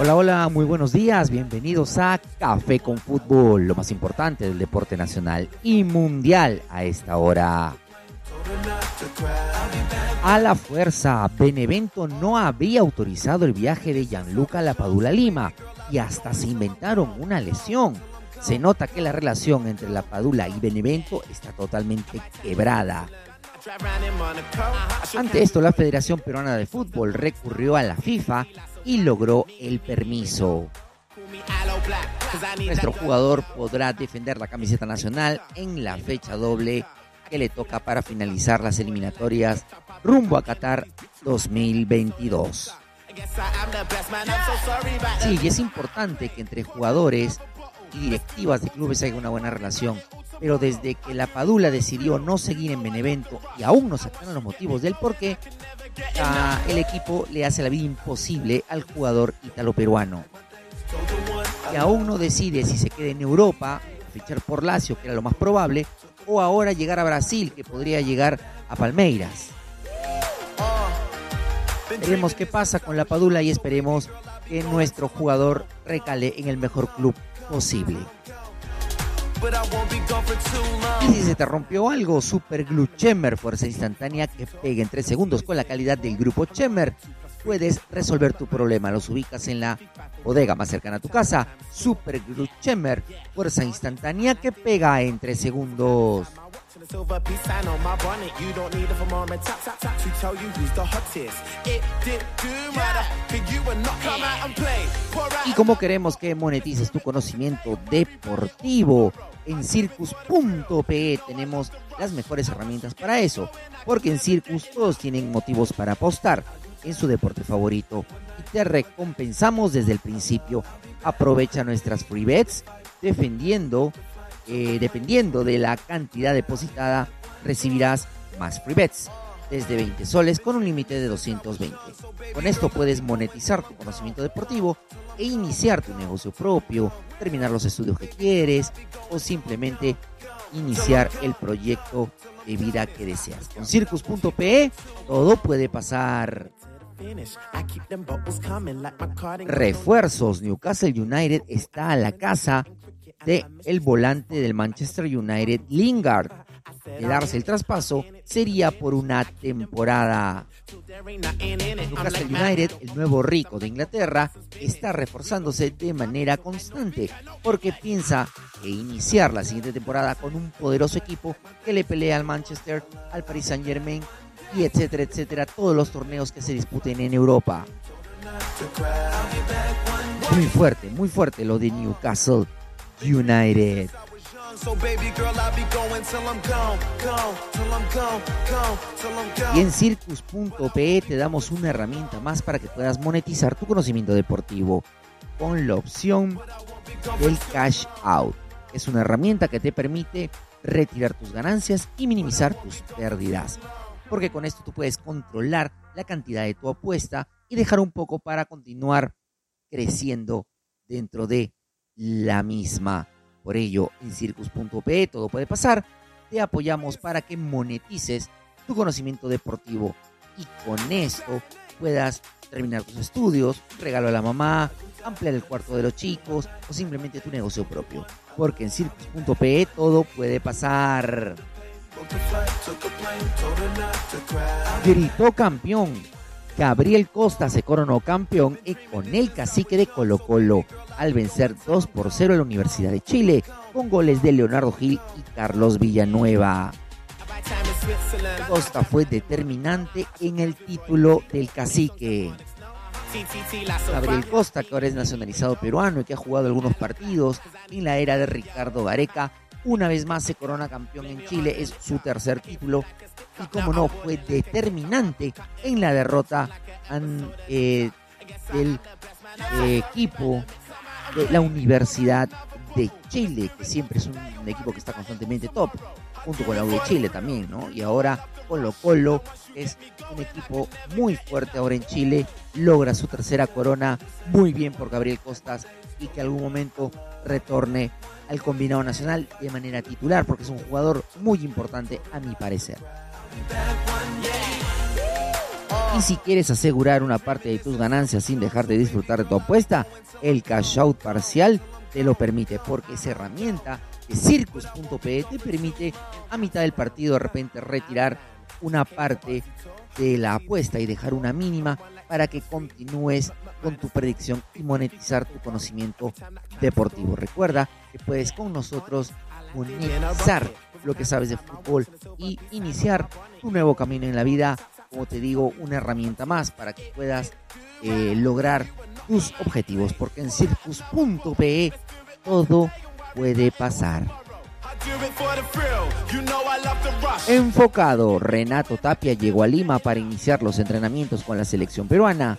Hola, hola, muy buenos días, bienvenidos a Café con Fútbol, lo más importante del deporte nacional y mundial a esta hora. A la fuerza, Benevento no había autorizado el viaje de Gianluca Lapadula Lima y hasta se inventaron una lesión. Se nota que la relación entre Lapadula y Benevento está totalmente quebrada. Ante esto, la Federación Peruana de Fútbol recurrió a la FIFA y logró el permiso. Nuestro jugador podrá defender la camiseta nacional en la fecha doble que le toca para finalizar las eliminatorias rumbo a Qatar 2022. Sí, es importante que entre jugadores y directivas de clubes haya una buena relación, pero desde que la Padula decidió no seguir en Benevento y aún no se los motivos del por qué, el equipo le hace la vida imposible al jugador italo-peruano. Que aún no decide si se queda en Europa, fichar por Lazio, que era lo más probable, o ahora llegar a Brasil, que podría llegar a Palmeiras. Veremos qué pasa con la Padula y esperemos que nuestro jugador recale en el mejor club posible. Y si se te rompió algo, Super Glue Chemer, fuerza instantánea que pega en 3 segundos con la calidad del grupo Chemer, puedes resolver tu problema. Los ubicas en la bodega más cercana a tu casa. Super Glue Chemer, fuerza instantánea que pega en 3 segundos. Y como queremos que monetices tu conocimiento deportivo, en circus.pe tenemos las mejores herramientas para eso, porque en Circus todos tienen motivos para apostar en su deporte favorito y te recompensamos desde el principio. Aprovecha nuestras free bets defendiendo eh, dependiendo de la cantidad depositada, recibirás más free bets desde 20 soles con un límite de 220. Con esto puedes monetizar tu conocimiento deportivo e iniciar tu negocio propio, terminar los estudios que quieres o simplemente iniciar el proyecto de vida que deseas. Con circus.pe todo puede pasar. Refuerzos. Newcastle United está a la casa de el volante del Manchester United, Lingard. De darse el traspaso sería por una temporada. Newcastle United, el nuevo rico de Inglaterra, está reforzándose de manera constante porque piensa que iniciar la siguiente temporada con un poderoso equipo que le pelea al Manchester, al Paris Saint Germain y etcétera, etcétera, todos los torneos que se disputen en Europa. Muy fuerte, muy fuerte lo de Newcastle United. Y en circus.pe te damos una herramienta más para que puedas monetizar tu conocimiento deportivo con la opción del cash out. Es una herramienta que te permite retirar tus ganancias y minimizar tus pérdidas. Porque con esto tú puedes controlar la cantidad de tu apuesta y dejar un poco para continuar creciendo dentro de la misma. Por ello, en circus.pe todo puede pasar. Te apoyamos para que monetices tu conocimiento deportivo y con esto puedas terminar tus estudios, regalo a la mamá, ampliar el cuarto de los chicos o simplemente tu negocio propio. Porque en circus.pe todo puede pasar. Gritó campeón Gabriel Costa se coronó campeón y con el cacique de Colo Colo al vencer 2 por 0 a la Universidad de Chile con goles de Leonardo Gil y Carlos Villanueva. Costa fue determinante en el título del cacique. Gabriel Costa, que ahora es nacionalizado peruano y que ha jugado algunos partidos en la era de Ricardo Gareca, una vez más se corona campeón en Chile, es su tercer título y como no fue determinante en la derrota eh, del equipo de la Universidad de Chile, que siempre es un, equipo que está constantemente top, junto con la U de Chile también, ¿no? Y ahora Colo Colo es un equipo muy fuerte ahora en Chile, logra su tercera corona, muy bien por Gabriel Costas y que algún momento retorne al combinado nacional de manera titular porque es un jugador muy importante a mi parecer. Y si quieres asegurar una parte de tus ganancias sin dejar de disfrutar de tu apuesta, el cash out parcial te lo permite porque esa herramienta de circus.pe te permite a mitad del partido de repente retirar una parte de la apuesta y dejar una mínima para que continúes con tu predicción y monetizar tu conocimiento deportivo. Recuerda que puedes con nosotros monetizar lo que sabes de fútbol y iniciar tu nuevo camino en la vida. Como te digo, una herramienta más para que puedas eh, lograr tus objetivos, porque en circus.pe todo puede pasar. Enfocado, Renato Tapia llegó a Lima para iniciar los entrenamientos con la selección peruana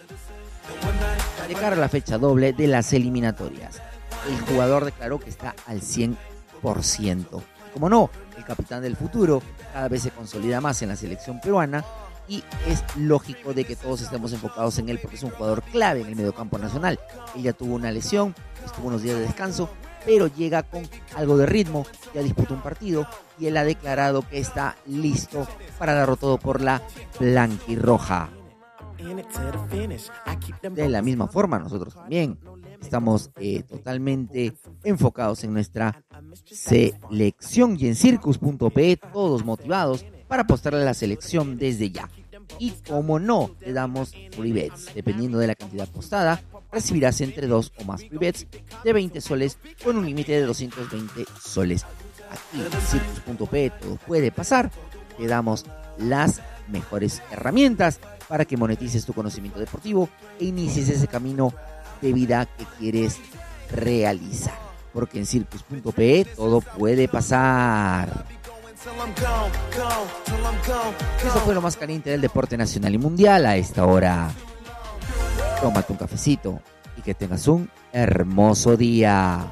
de cara a la fecha doble de las eliminatorias. El jugador declaró que está al 100%. Como no, el capitán del futuro cada vez se consolida más en la selección peruana y es lógico de que todos estemos enfocados en él porque es un jugador clave en el mediocampo nacional. Ella tuvo una lesión, estuvo unos días de descanso, pero llega con algo de ritmo, ya disputó un partido y él ha declarado que está listo para darlo todo por la blanquirroja. De la misma forma, nosotros también estamos eh, totalmente enfocados en nuestra selección y en circus.pe, todos motivados para apostarle a la selección desde ya. Y como no, te damos free bets. Dependiendo de la cantidad apostada, recibirás entre dos o más free bets de 20 soles con un límite de 220 soles. Aquí en circus.pe todo puede pasar. Te damos las mejores herramientas para que monetices tu conocimiento deportivo e inicies ese camino de vida que quieres realizar. Porque en circus.pe todo puede pasar. Esto fue lo más caliente del deporte nacional y mundial a esta hora. Tómate un cafecito y que tengas un hermoso día.